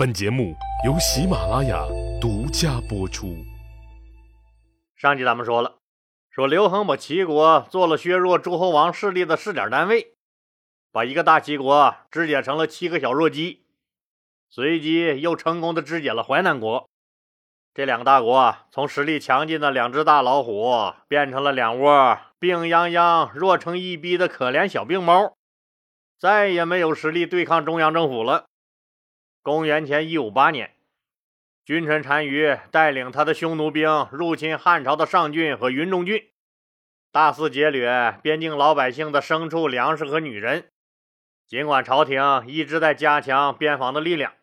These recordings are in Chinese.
本节目由喜马拉雅独家播出。上集咱们说了，说刘恒把齐国做了削弱诸侯王势力的试点单位，把一个大齐国肢解成了七个小弱鸡，随即又成功的肢解了淮南国。这两个大国从实力强劲的两只大老虎，变成了两窝病殃殃、弱成一逼的可怜小病猫，再也没有实力对抗中央政府了。公元前一五八年，君臣单于带领他的匈奴兵入侵汉朝的上郡和云中郡，大肆劫掠边境老百姓的牲畜、粮食和女人。尽管朝廷一直在加强边防的力量。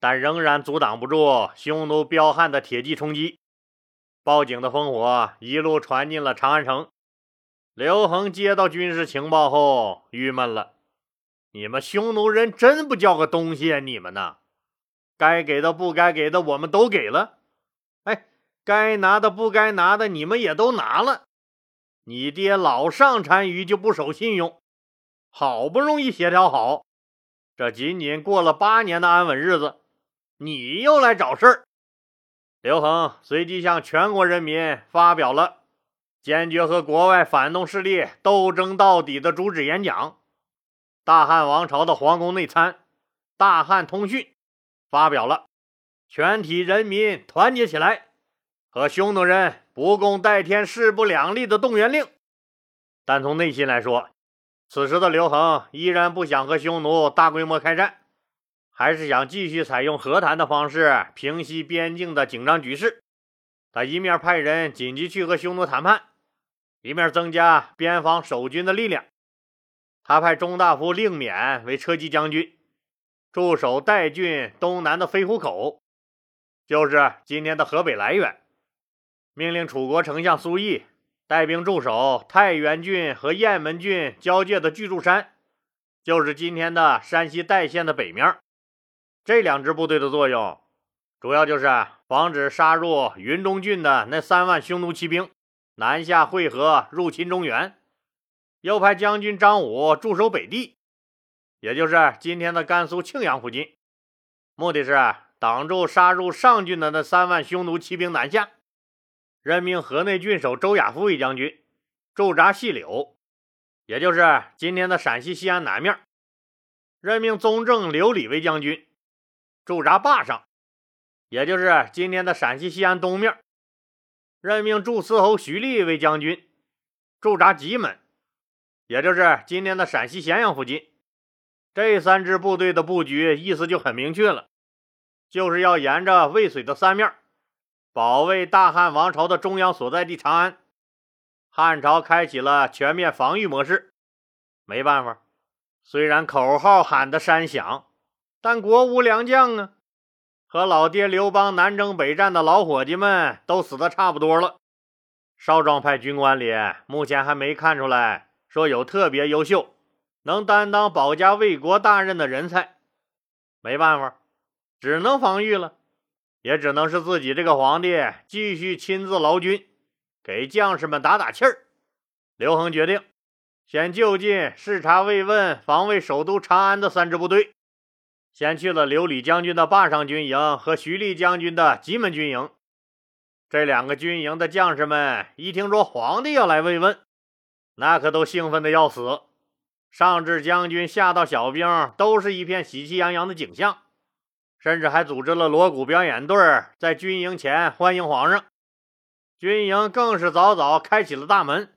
但仍然阻挡不住匈奴彪悍的铁骑冲击，报警的烽火一路传进了长安城。刘恒接到军事情报后，郁闷了：你们匈奴人真不叫个东西啊！你们呢？该给的、不该给的，我们都给了。哎，该拿的、不该拿的，你们也都拿了。你爹老上单于就不守信用，好不容易协调好，这仅仅过了八年的安稳日子。你又来找事儿！刘恒随即向全国人民发表了坚决和国外反动势力斗争到底的主旨演讲。大汉王朝的皇宫内参《大汉通讯》发表了全体人民团结起来，和匈奴人不共戴天、势不两立的动员令。但从内心来说，此时的刘恒依然不想和匈奴大规模开战。还是想继续采用和谈的方式平息边境的紧张局势。他一面派人紧急去和匈奴谈判，一面增加边防守军的力量。他派中大夫令勉为车骑将军，驻守代郡东南的飞虎口，就是今天的河北涞源。命令楚国丞相苏毅带兵驻守太原郡和雁门郡交界的巨柱山，就是今天的山西代县的北面。这两支部队的作用，主要就是防止杀入云中郡的那三万匈奴骑兵南下会合入侵中原。又派将军张武驻守北地，也就是今天的甘肃庆阳附近，目的是挡住杀入上郡的那三万匈奴骑兵南下。任命河内郡守周亚夫为将军，驻扎细柳，也就是今天的陕西西安南面。任命宗正、刘礼为将军。驻扎坝上，也就是今天的陕西西安东面。任命祝司侯徐立为将军，驻扎吉门，也就是今天的陕西咸阳附近。这三支部队的布局意思就很明确了，就是要沿着渭水的三面，保卫大汉王朝的中央所在地长安。汉朝开启了全面防御模式。没办法，虽然口号喊得山响。但国无良将啊，和老爹刘邦南征北战的老伙计们都死的差不多了。少壮派军官里，目前还没看出来说有特别优秀、能担当保家卫国大任的人才。没办法，只能防御了，也只能是自己这个皇帝继续亲自劳军，给将士们打打气儿。刘恒决定先就近视察慰问防卫首都长安的三支部队。先去了刘礼将军的坝上军营和徐立将军的吉门军营。这两个军营的将士们一听说皇帝要来慰问，那可都兴奋的要死。上至将军，下到小兵，都是一片喜气洋洋的景象。甚至还组织了锣鼓表演队在军营前欢迎皇上。军营更是早早开启了大门。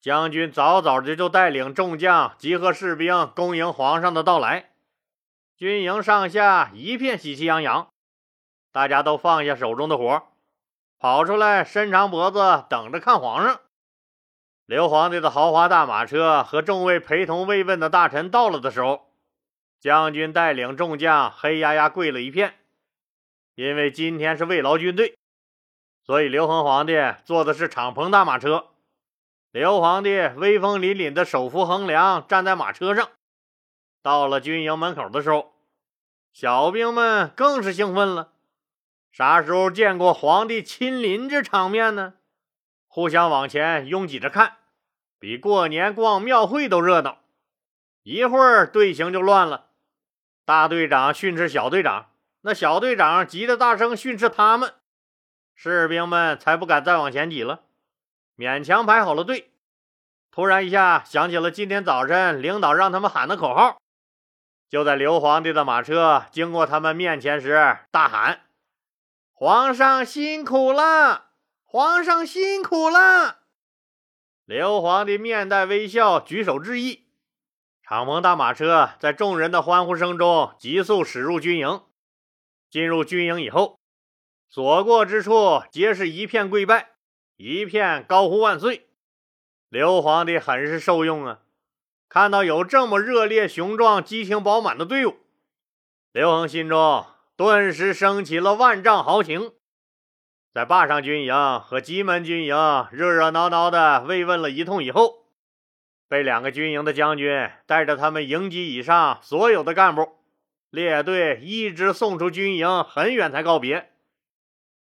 将军早早的就带领众将集合士兵，恭迎皇上的到来。军营上下一片喜气洋洋，大家都放下手中的活，跑出来伸长脖子等着看皇上。刘皇帝的豪华大马车和众位陪同慰问的大臣到了的时候，将军带领众将黑压压跪了一片。因为今天是慰劳军队，所以刘恒皇帝坐的是敞篷大马车。刘皇帝威风凛凛的手扶横梁站在马车上。到了军营门口的时候，小兵们更是兴奋了。啥时候见过皇帝亲临这场面呢？互相往前拥挤着看，比过年逛庙会都热闹。一会儿队形就乱了，大队长训斥小队长：“那小队长急得大声训斥他们，士兵们才不敢再往前挤了，勉强排好了队。突然一下想起了今天早晨领导让他们喊的口号，就在刘皇帝的马车经过他们面前时，大喊：“皇上辛苦了！皇上辛苦了！”刘皇帝面带微笑，举手致意。敞篷大马车在众人的欢呼声中急速驶入军营。进入军营以后，所过之处皆是一片跪拜，一片高呼万岁。刘皇帝很是受用啊！看到有这么热烈、雄壮、激情饱满的队伍，刘恒心中顿时升起了万丈豪情。在坝上军营和吉门军营热热闹闹的慰问了一通以后，被两个军营的将军带着他们营级以上所有的干部列队，一直送出军营很远才告别。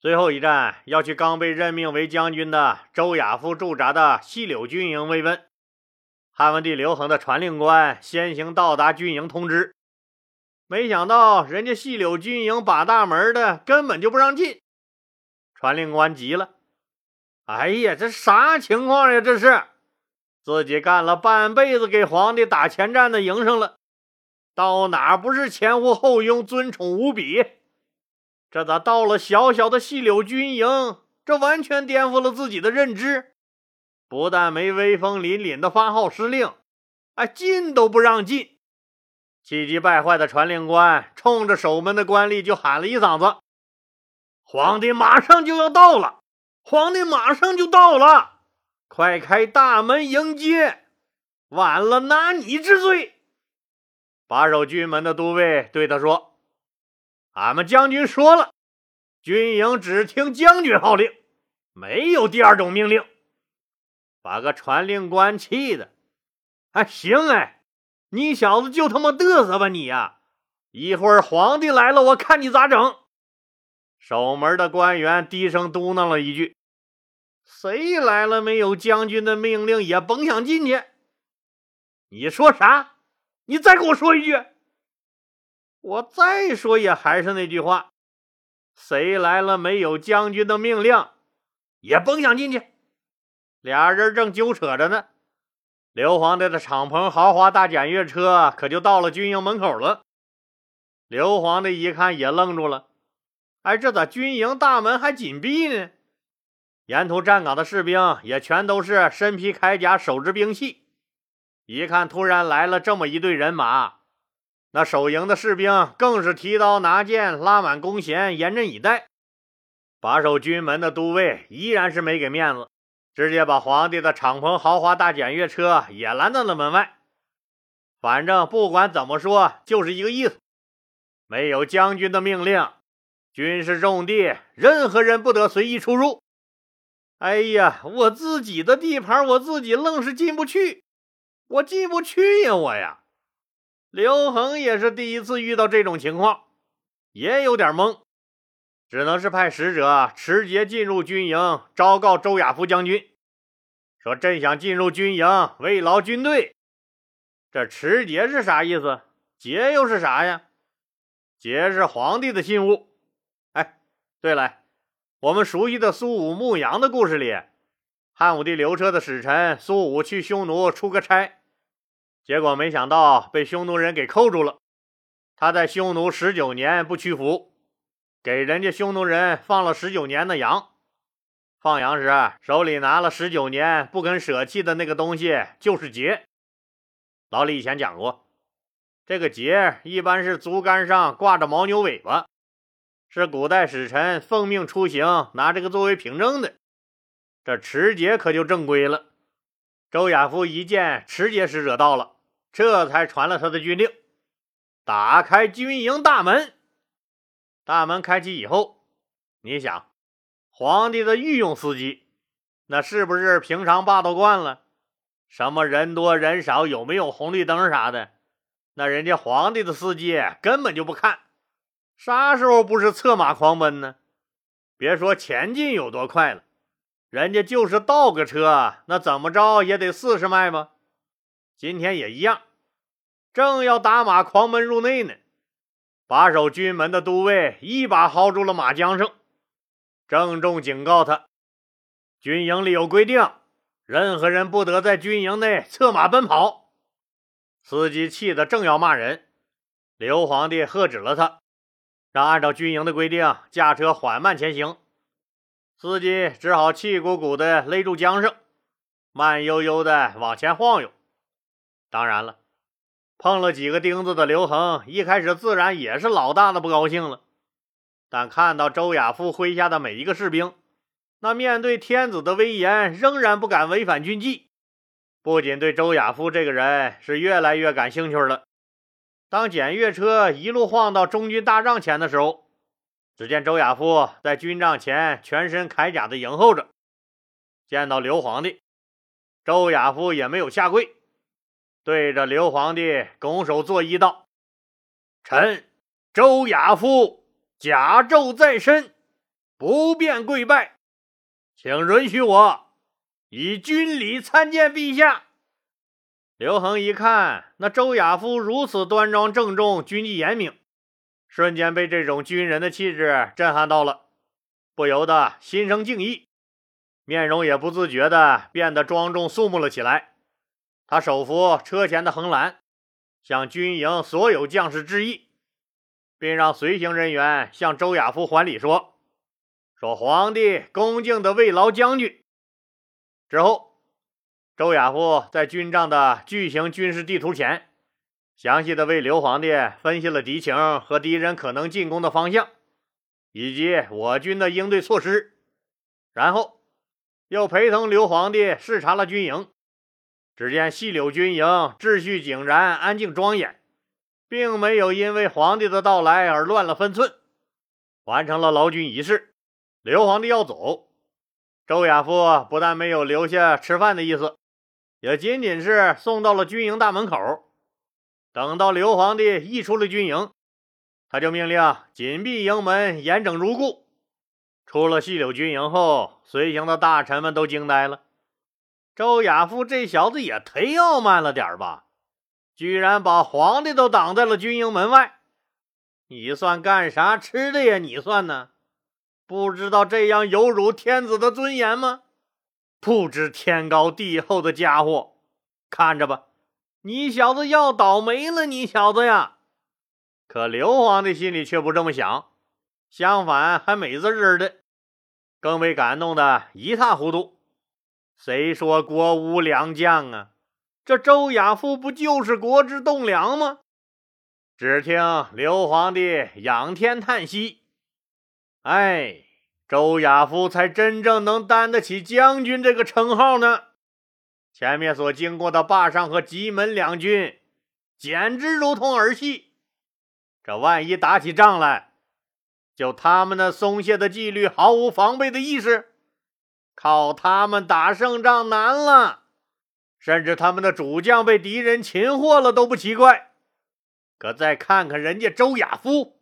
最后一站要去刚被任命为将军的周亚夫驻扎的细柳军营慰问。汉文帝刘恒的传令官先行到达军营通知，没想到人家细柳军营把大门的根本就不让进。传令官急了：“哎呀，这啥情况呀？这是自己干了半辈子给皇帝打前站的营生了，到哪不是前呼后拥、尊宠无比？这咋到了小小的细柳军营？这完全颠覆了自己的认知。不但没威风凛凛的发号施令，哎，进都不让进。气急败坏的传令官冲着守门的官吏就喊了一嗓子。”皇帝马上就要到了，皇帝马上就到了，快开大门迎接，晚了拿你治罪。把守军门的都尉对他说：“俺们将军说了，军营只听将军号令，没有第二种命令。”把个传令官气的，哎，行哎，你小子就他妈嘚瑟吧你呀！一会儿皇帝来了，我看你咋整。守门的官员低声嘟囔了一句：“谁来了没有将军的命令，也甭想进去。”你说啥？你再给我说一句。我再说也还是那句话：谁来了没有将军的命令，也甭想进去。俩人正纠扯着呢，刘皇帝的敞篷豪华大检阅车可就到了军营门口了。刘皇帝一看，也愣住了。哎，这咋军营大门还紧闭呢？沿途站岗的士兵也全都是身披铠甲，手执兵器。一看突然来了这么一队人马，那守营的士兵更是提刀拿剑，拉满弓弦，严阵以待。把守军门的都尉依然是没给面子，直接把皇帝的敞篷豪华大检阅车也拦在了门外。反正不管怎么说，就是一个意思：没有将军的命令。军事重地，任何人不得随意出入。哎呀，我自己的地盘，我自己愣是进不去，我进不去呀，我呀！刘恒也是第一次遇到这种情况，也有点懵，只能是派使者持节进入军营，昭告周亚夫将军，说朕想进入军营，慰劳军队。这持节是啥意思？节又是啥呀？节是皇帝的信物。对了，我们熟悉的苏武牧羊的故事里，汉武帝刘彻的使臣苏武去匈奴出个差，结果没想到被匈奴人给扣住了。他在匈奴十九年不屈服，给人家匈奴人放了十九年的羊。放羊时手里拿了十九年不肯舍弃的那个东西，就是节。老李以前讲过，这个节一般是竹竿上挂着牦牛尾巴。是古代使臣奉命出行，拿这个作为凭证的。这持节可就正规了。周亚夫一见持节使者到了，这才传了他的军令，打开军营大门。大门开启以后，你想，皇帝的御用司机，那是不是平常霸道惯了？什么人多人少，有没有红绿灯啥的？那人家皇帝的司机根本就不看。啥时候不是策马狂奔呢？别说前进有多快了，人家就是倒个车，那怎么着也得四十迈吧？今天也一样，正要打马狂奔入内呢，把守军门的都尉一把薅住了马缰绳，郑重警告他：军营里有规定，任何人不得在军营内策马奔跑。司机气得正要骂人，刘皇帝喝止了他，让按照军营的规定驾车缓慢前行。司机只好气鼓鼓地勒住缰绳，慢悠悠地往前晃悠。当然了，碰了几个钉子的刘恒一开始自然也是老大的不高兴了。但看到周亚夫麾下的每一个士兵，那面对天子的威严，仍然不敢违反军纪，不仅对周亚夫这个人是越来越感兴趣了。当检阅车一路晃到中军大帐前的时候，只见周亚夫在军帐前全身铠甲的迎候着。见到刘皇帝，周亚夫也没有下跪，对着刘皇帝拱手作揖道：“臣周亚夫甲胄在身，不便跪拜，请允许我以军礼参见陛下。”刘恒一看那周亚夫如此端庄郑重、军纪严明。瞬间被这种军人的气质震撼到了，不由得心生敬意，面容也不自觉地变得庄重肃穆了起来。他手扶车前的横栏，向军营所有将士致意，并让随行人员向周亚夫还礼说：“说皇帝恭敬的慰劳将军。”之后，周亚夫在军帐的巨型军事地图前。详细的为刘皇帝分析了敌情和敌人可能进攻的方向，以及我军的应对措施，然后又陪同刘皇帝视察了军营。只见细柳军营秩序井然、安静庄严，并没有因为皇帝的到来而乱了分寸。完成了劳军仪式，刘皇帝要走，周亚夫不但没有留下吃饭的意思，也仅仅是送到了军营大门口。等到刘皇帝一出了军营，他就命令紧闭营门，严整如故。出了细柳军营后，随行的大臣们都惊呆了。周亚夫这小子也忒傲慢了点吧？居然把皇帝都挡在了军营门外！你算干啥吃的呀？你算呢？不知道这样有辱天子的尊严吗？不知天高地厚的家伙，看着吧。你小子要倒霉了，你小子呀！可刘皇帝心里却不这么想，相反还美滋滋的，更被感动的一塌糊涂。谁说国无良将啊？这周亚夫不就是国之栋梁吗？只听刘皇帝仰天叹息：“哎，周亚夫才真正能担得起将军这个称号呢。”前面所经过的坝上和棘门两军，简直如同儿戏。这万一打起仗来，就他们那松懈的纪律、毫无防备的意识，靠他们打胜仗难了。甚至他们的主将被敌人擒获了都不奇怪。可再看看人家周亚夫，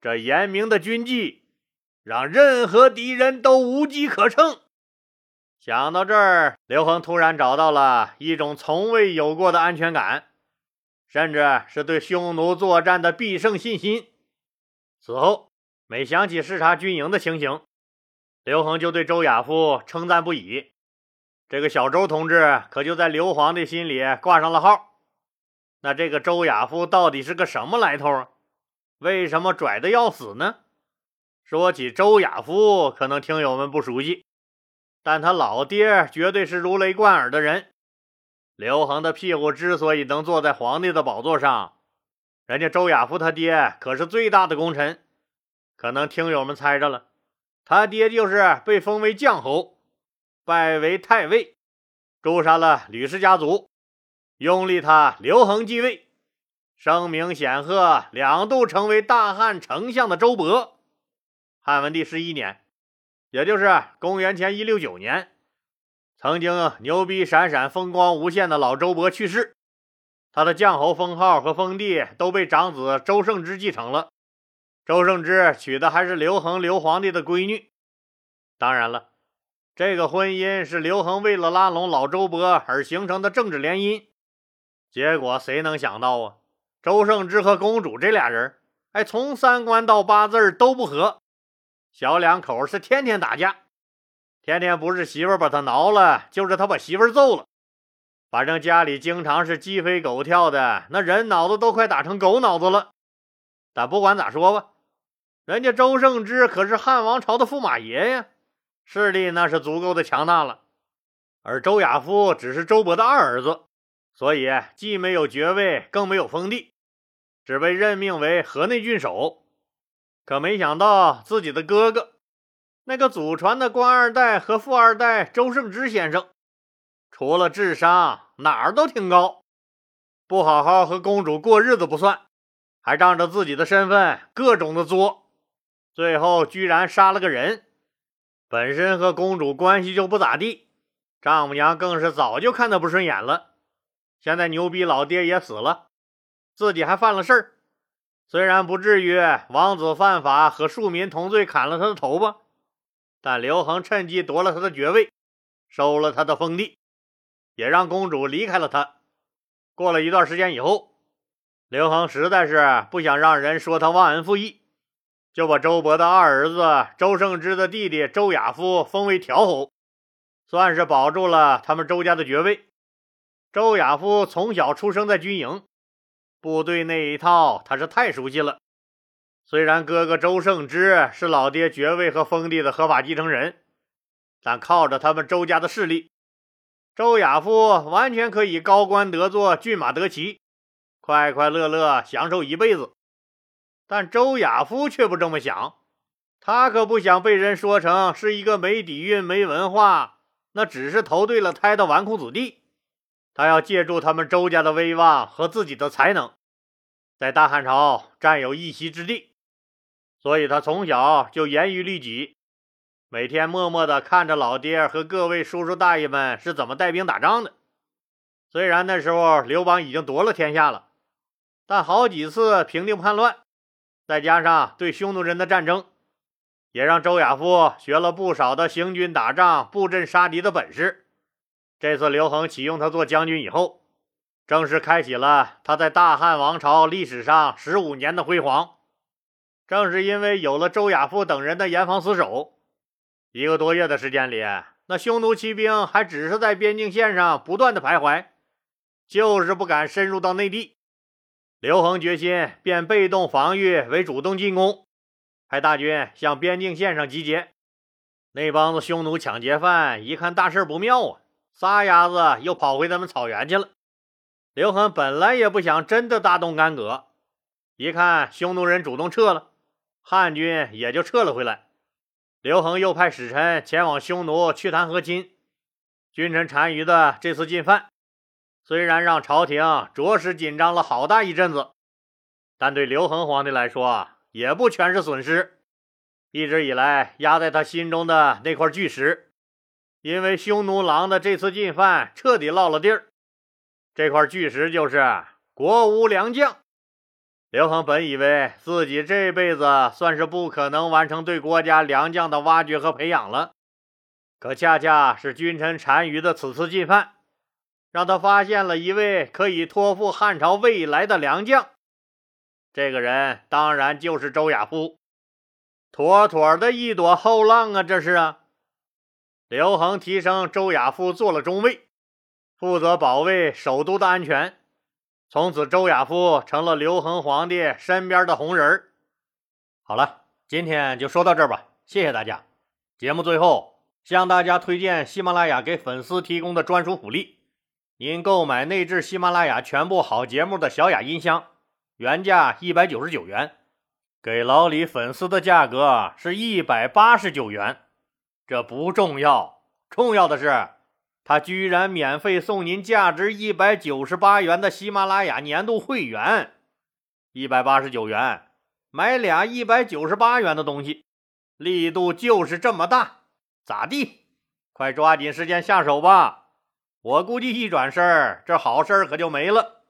这严明的军纪，让任何敌人都无机可乘。想到这儿，刘恒突然找到了一种从未有过的安全感，甚至是对匈奴作战的必胜信心。此后，每想起视察军营的情形，刘恒就对周亚夫称赞不已。这个小周同志可就在刘皇帝心里挂上了号。那这个周亚夫到底是个什么来头啊？为什么拽的要死呢？说起周亚夫，可能听友们不熟悉。但他老爹绝对是如雷贯耳的人。刘恒的屁股之所以能坐在皇帝的宝座上，人家周亚夫他爹可是最大的功臣。可能听友们猜着了，他爹就是被封为将侯，拜为太尉，诛杀了吕氏家族，拥立他刘恒继位，声名显赫，两度成为大汉丞相的周勃。汉文帝十一年。也就是公元前一六九年，曾经牛逼闪闪、风光无限的老周勃去世，他的将侯封号和封地都被长子周胜之继承了。周胜之娶的还是刘恒刘皇帝的闺女。当然了，这个婚姻是刘恒为了拉拢老周勃而形成的政治联姻。结果谁能想到啊？周胜之和公主这俩人哎，从三观到八字都不合，小两口是天天打架，天天不是媳妇把他挠了，就是他把媳妇揍了，反正家里经常是鸡飞狗跳的，那人脑子都快打成狗脑子了。但不管咋说吧，人家周胜之可是汉王朝的驸马爷呀，势力那是足够的强大了。而周亚夫只是周勃的二儿子，所以既没有爵位，更没有封地。只被任命为河内郡守，可没想到自己的哥哥，那个祖传的官二代和富二代周胜之先生，除了智商哪儿都挺高，不好好和公主过日子不算，还仗着自己的身份各种的作，最后居然杀了个人。本身和公主关系就不咋地，丈母娘更是早就看他不顺眼了。现在牛逼老爹也死了。自己还犯了事儿，虽然不至于王子犯法和庶民同罪砍了他的头吧，但刘恒趁机夺了他的爵位，收了他的封地，也让公主离开了他。过了一段时间以后，刘恒实在是不想让人说他忘恩负义，就把周勃的二儿子周胜之的弟弟周亚夫封为条侯，算是保住了他们周家的爵位。周亚夫从小出生在军营。部队那一套他是太熟悉了。虽然哥哥周胜之是老爹爵位和封地的合法继承人，但靠着他们周家的势力，周亚夫完全可以高官得坐、骏马得骑，快快乐乐享受一辈子。但周亚夫却不这么想，他可不想被人说成是一个没底蕴、没文化，那只是投对了胎的纨绔子弟。他要借助他们周家的威望和自己的才能，在大汉朝占有一席之地，所以他从小就严于律己，每天默默地看着老爹和各位叔叔大爷们是怎么带兵打仗的。虽然那时候刘邦已经夺了天下了，但好几次平定叛乱，再加上对匈奴人的战争，也让周亚夫学了不少的行军打仗、布阵杀敌的本事。这次刘恒启用他做将军以后，正式开启了他在大汉王朝历史上十五年的辉煌。正是因为有了周亚夫等人的严防死守，一个多月的时间里，那匈奴骑兵还只是在边境线上不断的徘徊，就是不敢深入到内地。刘恒决心变被动防御为主动进攻，派大军向边境线上集结。那帮子匈奴抢劫犯一看大事不妙啊！撒丫子又跑回咱们草原去了。刘恒本来也不想真的大动干戈，一看匈奴人主动撤了，汉军也就撤了回来。刘恒又派使臣前往匈奴去谈和亲。君臣单于的这次进犯，虽然让朝廷着实紧张了好大一阵子，但对刘恒皇帝来说也不全是损失。一直以来压在他心中的那块巨石。因为匈奴狼的这次进犯彻底落了地儿，这块巨石就是国无良将。刘恒本以为自己这辈子算是不可能完成对国家良将的挖掘和培养了，可恰恰是君臣单于的此次进犯，让他发现了一位可以托付汉朝未来的良将。这个人当然就是周亚夫，妥妥的一朵后浪啊！这是啊。刘恒提升周亚夫做了中尉，负责保卫首都的安全。从此，周亚夫成了刘恒皇帝身边的红人好了，今天就说到这儿吧，谢谢大家。节目最后向大家推荐喜马拉雅给粉丝提供的专属福利：您购买内置喜马拉雅全部好节目的小雅音箱，原价一百九十九元，给老李粉丝的价格是一百八十九元。这不重要，重要的是，他居然免费送您价值一百九十八元的喜马拉雅年度会员，一百八十九元买俩一百九十八元的东西，力度就是这么大，咋地？快抓紧时间下手吧！我估计一转身，这好事可就没了。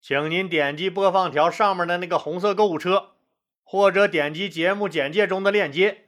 请您点击播放条上面的那个红色购物车，或者点击节目简介中的链接。